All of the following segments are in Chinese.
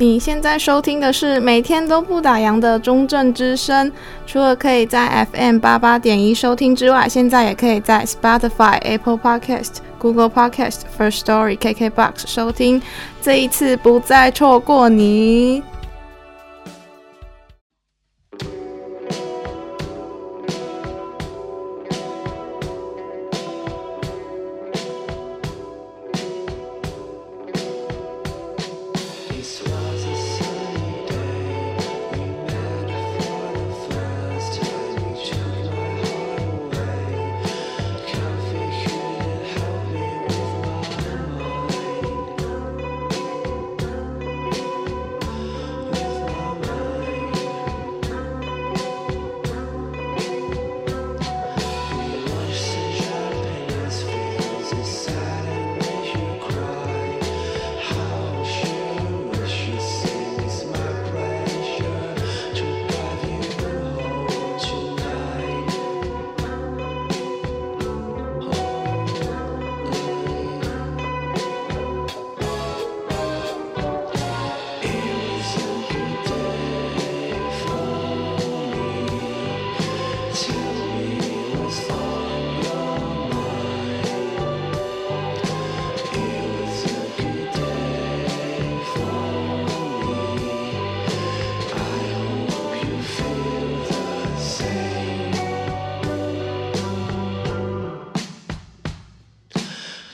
你现在收听的是每天都不打烊的中正之声，除了可以在 FM 八八点一收听之外，现在也可以在 Spotify、Apple Podcast、Google Podcast、First Story、KKBox 收听。这一次不再错过你。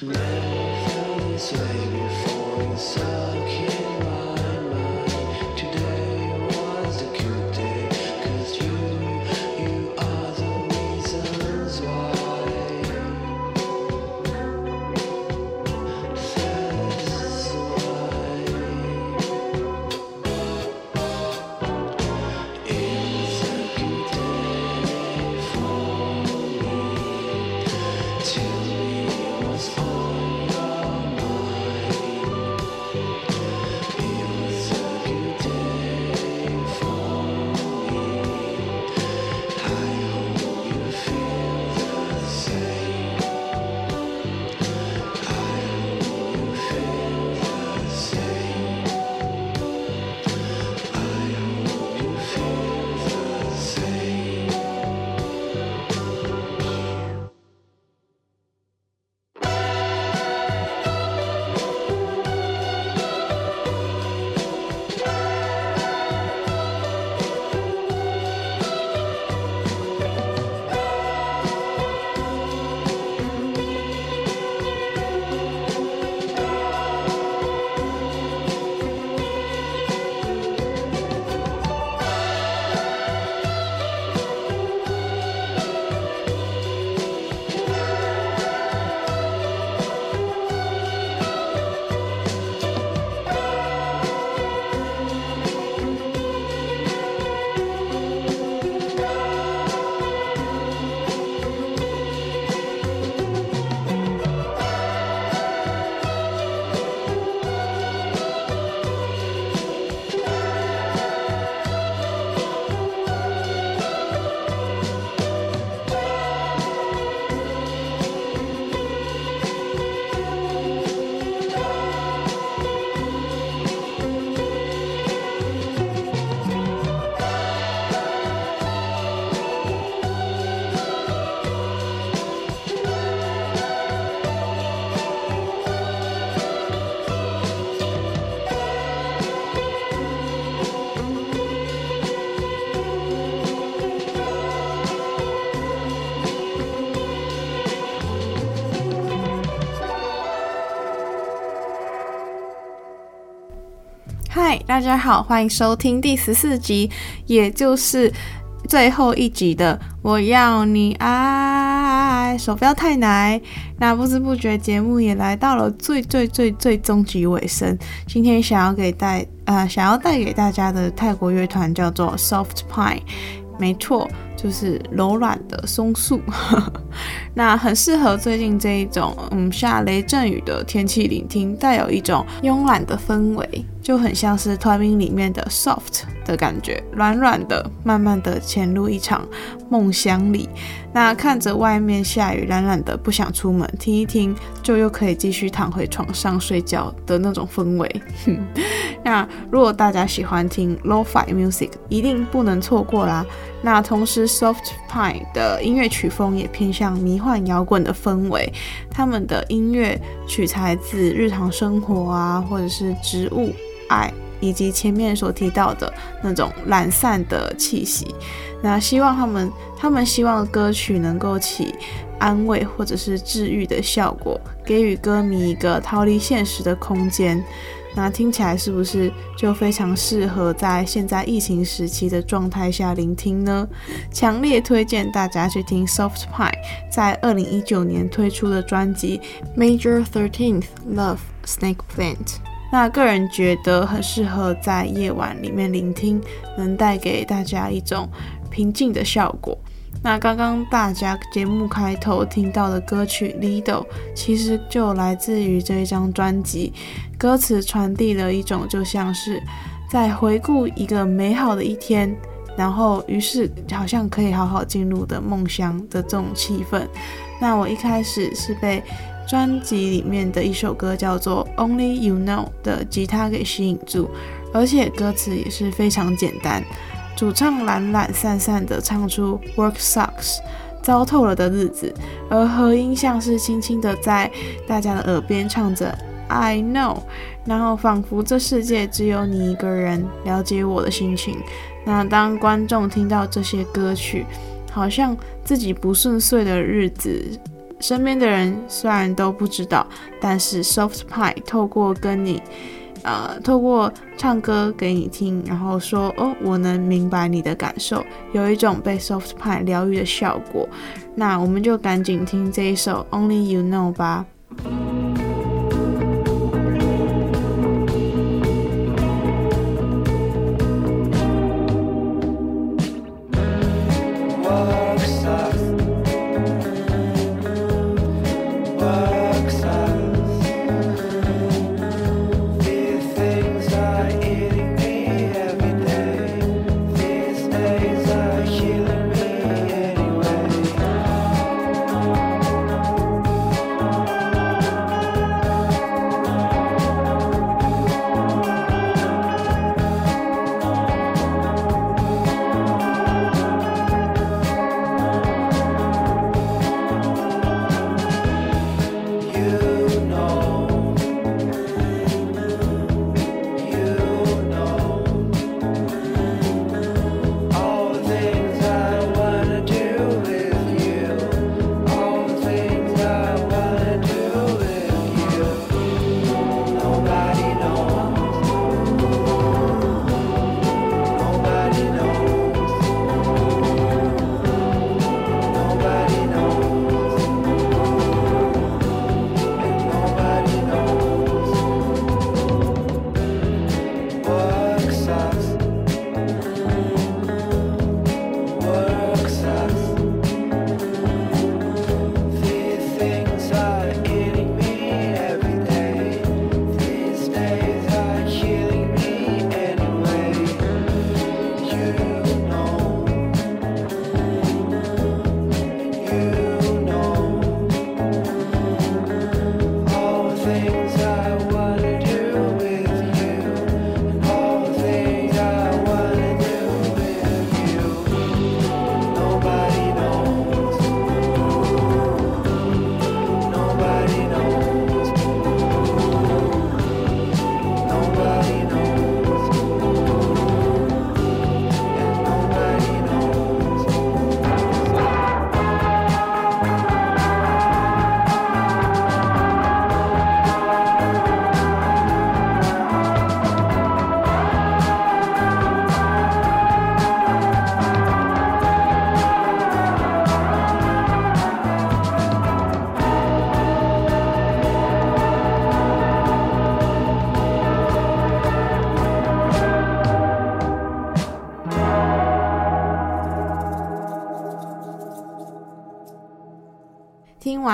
Never felt this way before. 嗨，大家好，欢迎收听第十四集，也就是最后一集的《我要你爱》，手不要太奶。那不知不觉节目也来到了最最最最终极尾声。今天想要给带呃想要带给大家的泰国乐团叫做 Soft Pine，没错，就是柔软的松树。那很适合最近这一种嗯下雷阵雨的天气聆听，带有一种慵懒的氛围。就很像是 TWICE 里面的 Soft 的感觉，软软的，慢慢的潜入一场梦乡里。那看着外面下雨，懒懒的不想出门，听一听就又可以继续躺回床上睡觉的那种氛围。那如果大家喜欢听 Lo-Fi Music，一定不能错过啦。那同时 Soft Pine 的音乐曲风也偏向迷幻摇滚的氛围，他们的音乐取材自日常生活啊，或者是植物、爱。以及前面所提到的那种懒散的气息，那希望他们他们希望歌曲能够起安慰或者是治愈的效果，给予歌迷一个逃离现实的空间。那听起来是不是就非常适合在现在疫情时期的状态下聆听呢？强烈推荐大家去听 Soft Pie 在二零一九年推出的专辑 Major Thirteenth Love Snake Plant。那个人觉得很适合在夜晚里面聆听，能带给大家一种平静的效果。那刚刚大家节目开头听到的歌曲《Lido》，其实就来自于这一张专辑。歌词传递了一种就像是在回顾一个美好的一天，然后于是好像可以好好进入的梦乡的这种气氛。那我一开始是被专辑里面的一首歌叫做《Only You Know》的吉他给吸引住，而且歌词也是非常简单。主唱懒懒散散的唱出 “Work sucks”，糟透了的日子，而和音像是轻轻的在大家的耳边唱着 “I know”，然后仿佛这世界只有你一个人了解我的心情。那当观众听到这些歌曲，好像自己不顺遂的日子。身边的人虽然都不知道，但是 Soft Pine 透过跟你，呃，透过唱歌给你听，然后说哦，我能明白你的感受，有一种被 Soft Pine 疗愈的效果。那我们就赶紧听这一首 Only You Know 吧。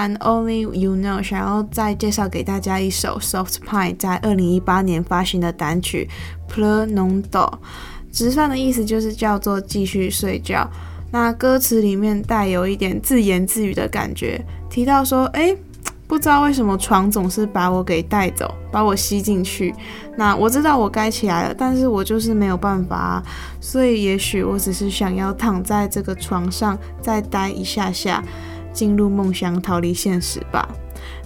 完 Only You Know，想要再介绍给大家一首 Soft Pine 在二零一八年发行的单曲 p l e n o n Do，直翻的意思就是叫做继续睡觉。那歌词里面带有一点自言自语的感觉，提到说，诶。不知道为什么床总是把我给带走，把我吸进去。那我知道我该起来了，但是我就是没有办法啊。所以也许我只是想要躺在这个床上再待一下下，进入梦乡，逃离现实吧。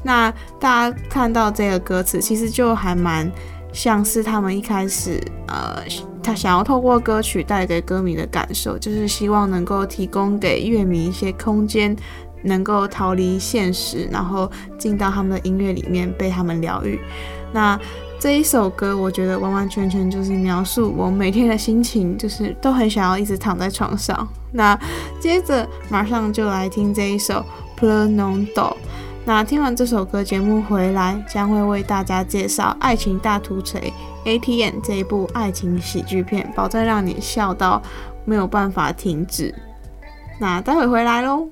那大家看到这个歌词，其实就还蛮像是他们一开始，呃，他想要透过歌曲带给歌迷的感受，就是希望能够提供给乐迷一些空间。能够逃离现实，然后进到他们的音乐里面，被他们疗愈。那这一首歌，我觉得完完全全就是描述我每天的心情，就是都很想要一直躺在床上。那接着马上就来听这一首《Plenondo》。那听完这首歌，节目回来将会为大家介绍《爱情大图锤》ATM 这一部爱情喜剧片，保证让你笑到没有办法停止。那待会回来喽。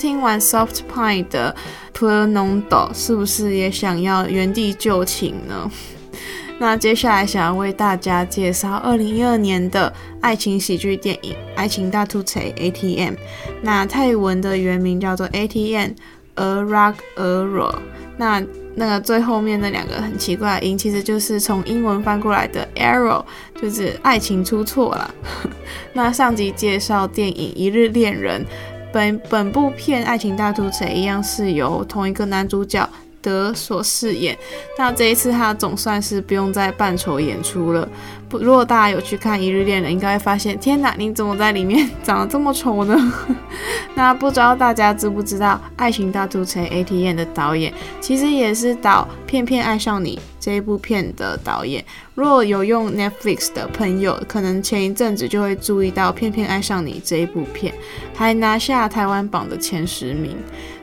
听完 Soft Pine 的 Plenando，是不是也想要原地就寝呢？那接下来想要为大家介绍二零一二年的爱情喜剧电影《爱情大突袭》ATM。那泰文的原名叫做 ATM Erat Ero。那那个最后面那两个很奇怪的音，其实就是从英文翻过来的 error，就是爱情出错了。那上集介绍电影《一日恋人》，本本部片《爱情大突袭》一样是由同一个男主角。德所饰演，那这一次他总算是不用再扮丑演出了。不，如果大家有去看《一日恋人》，应该会发现，天哪，你怎么在里面长得这么丑呢？那不知道大家知不知道，《爱情大突袭》ATM 的导演其实也是导《骗骗爱上你》这一部片的导演。如果有用 Netflix 的朋友，可能前一阵子就会注意到《骗骗爱上你》这一部片，还拿下台湾榜的前十名。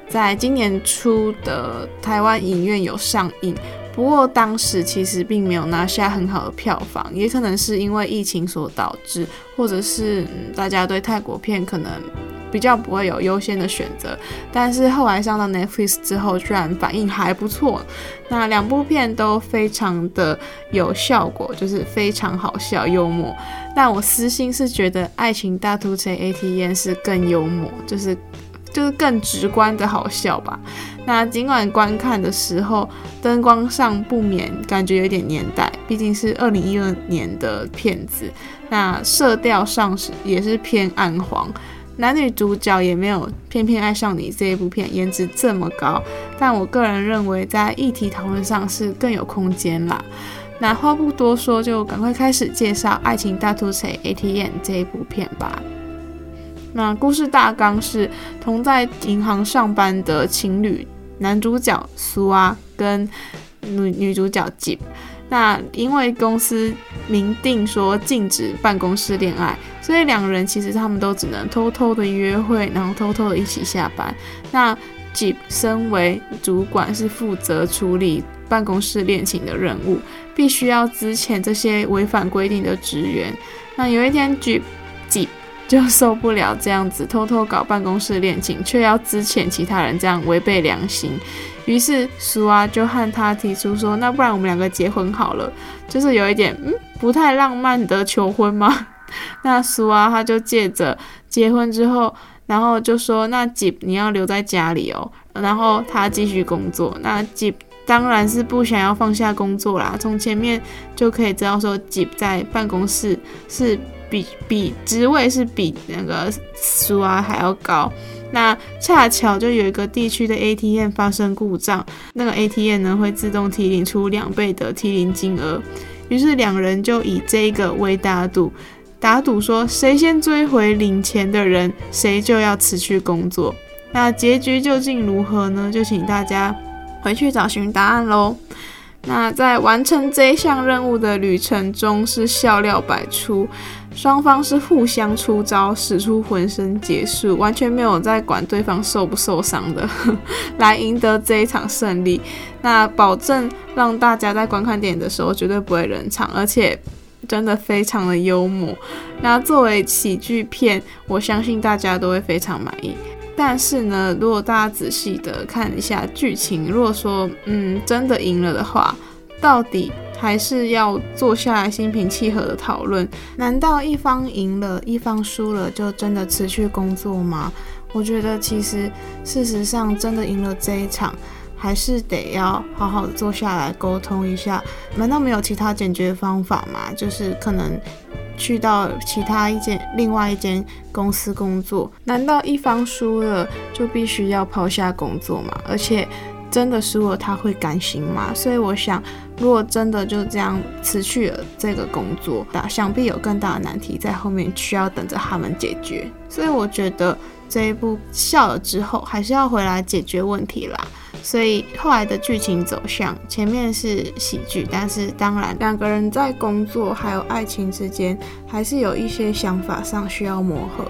在今年初的台湾影院有上映，不过当时其实并没有拿下很好的票房，也可能是因为疫情所导致，或者是、嗯、大家对泰国片可能比较不会有优先的选择。但是后来上到 Netflix 之后，居然反应还不错。那两部片都非常的有效果，就是非常好笑幽默。但我私心是觉得《爱情大突袭》ATM 是更幽默，就是。就是更直观的好笑吧。那尽管观看的时候灯光上不免感觉有点年代，毕竟是二零一二年的片子。那色调上是也是偏暗黄，男女主角也没有《偏偏爱上你》这一部片颜值这么高。但我个人认为在议题讨论上是更有空间啦。那话不多说，就赶快开始介绍《爱情大突袭 ATM》这一部片吧。那故事大纲是同在银行上班的情侣，男主角苏啊跟女女主角吉。那因为公司明定说禁止办公室恋爱，所以两人其实他们都只能偷偷的约会，然后偷偷的一起下班。那吉身为主管，是负责处理办公室恋情的任务，必须要资遣这些违反规定的职员。那有一天，吉吉。就受不了这样子偷偷搞办公室恋情，却要资遣其他人，这样违背良心。于是苏啊就和他提出说：“那不然我们两个结婚好了。”就是有一点嗯不太浪漫的求婚吗？那苏啊他就借着结婚之后，然后就说：“那吉你要留在家里哦。”然后他继续工作。那吉当然是不想要放下工作啦。从前面就可以知道说吉在办公室是。比比职位是比那个苏啊还要高，那恰巧就有一个地区的 ATM 发生故障，那个 ATM 呢会自动提领出两倍的提领金额，于是两人就以这个为打赌，打赌说谁先追回领钱的人，谁就要辞去工作。那结局究竟如何呢？就请大家回去找寻答案喽。那在完成这一项任务的旅程中是笑料百出。双方是互相出招，使出浑身解数，完全没有在管对方受不受伤的，来赢得这一场胜利。那保证让大家在观看电影的时候绝对不会冷场，而且真的非常的幽默。那作为喜剧片，我相信大家都会非常满意。但是呢，如果大家仔细的看一下剧情，如果说嗯真的赢了的话，到底还是要坐下来心平气和的讨论。难道一方赢了，一方输了，就真的辞去工作吗？我觉得其实事实上真的赢了这一场，还是得要好好的坐下来沟通一下。难道没有其他解决方法吗？就是可能去到其他一间、另外一间公司工作。难道一方输了就必须要抛下工作吗？而且。真的输了，他会甘心吗？所以我想，如果真的就这样辞去了这个工作，想必有更大的难题在后面需要等着他们解决。所以我觉得这一步笑了之后，还是要回来解决问题啦。所以后来的剧情走向，前面是喜剧，但是当然两个人在工作还有爱情之间，还是有一些想法上需要磨合。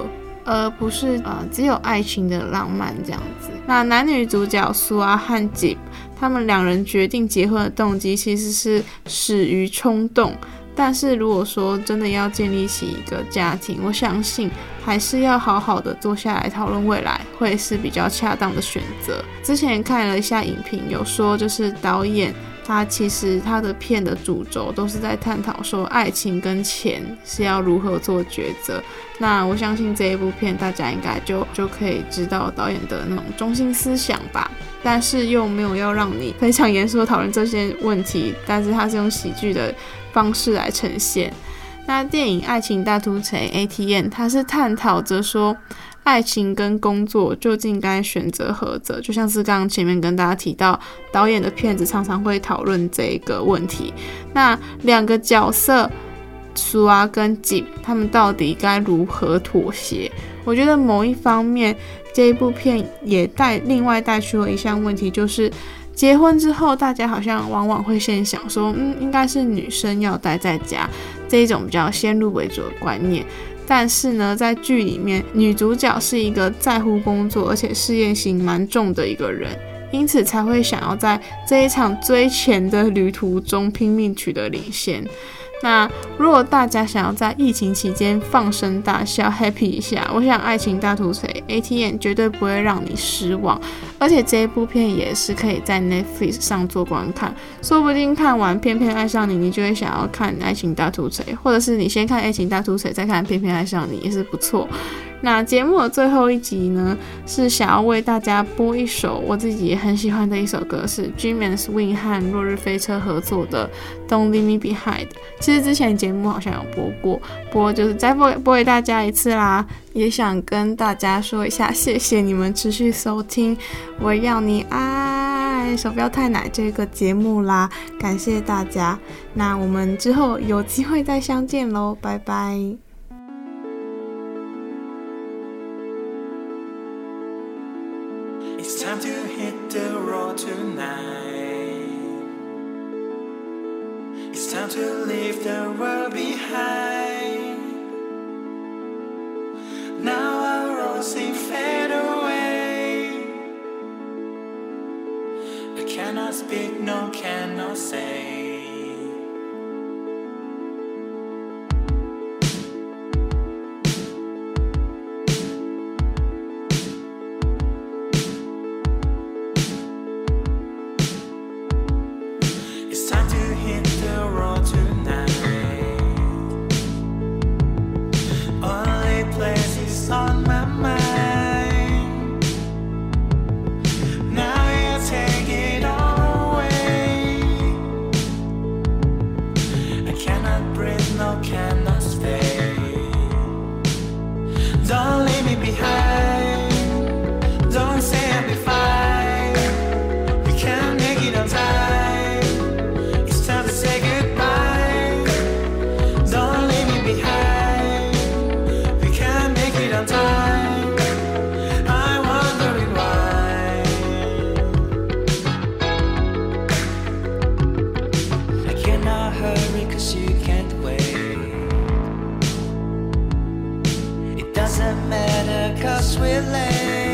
而不是呃只有爱情的浪漫这样子。那男女主角苏啊和吉，他们两人决定结婚的动机其实是始于冲动，但是如果说真的要建立起一个家庭，我相信还是要好好的坐下来讨论未来，会是比较恰当的选择。之前看了一下影评，有说就是导演。他其实他的片的主轴都是在探讨说爱情跟钱是要如何做抉择。那我相信这一部片大家应该就就可以知道导演的那种中心思想吧。但是又没有要让你非常严肃的讨论这些问题，但是他是用喜剧的方式来呈现。那电影《爱情大突锤》ATM，它是探讨着说。爱情跟工作究竟该选择何者？就像是刚刚前面跟大家提到，导演的片子常常会讨论这个问题。那两个角色苏啊跟吉，他们到底该如何妥协？我觉得某一方面，这一部片也带另外带出了一项问题，就是结婚之后，大家好像往往会先想说，嗯，应该是女生要待在家，这一种比较先入为主的观念。但是呢，在剧里面，女主角是一个在乎工作而且事业心蛮重的一个人，因此才会想要在这一场追钱的旅途中拼命取得领先。那如果大家想要在疫情期间放声大笑，happy 一下，我想《爱情大突锤》ATM 绝对不会让你失望。而且这一部片也是可以在 Netflix 上做观看，说不定看完《偏偏爱上你》，你就会想要看《爱情大突锤》，或者是你先看《爱情大突锤》，再看《偏偏爱上你》，也是不错。那节目的最后一集呢，是想要为大家播一首我自己也很喜欢的一首歌，是 Jim and Swing 和落日飞车合作的《Don't Leave Me Behind》。其实之前节目好像有播过，播就是再播播给大家一次啦。也想跟大家说一下，谢谢你们持续收听《我要你爱》手表太奶这个节目啦，感谢大家。那我们之后有机会再相见喽，拜拜。sweet land.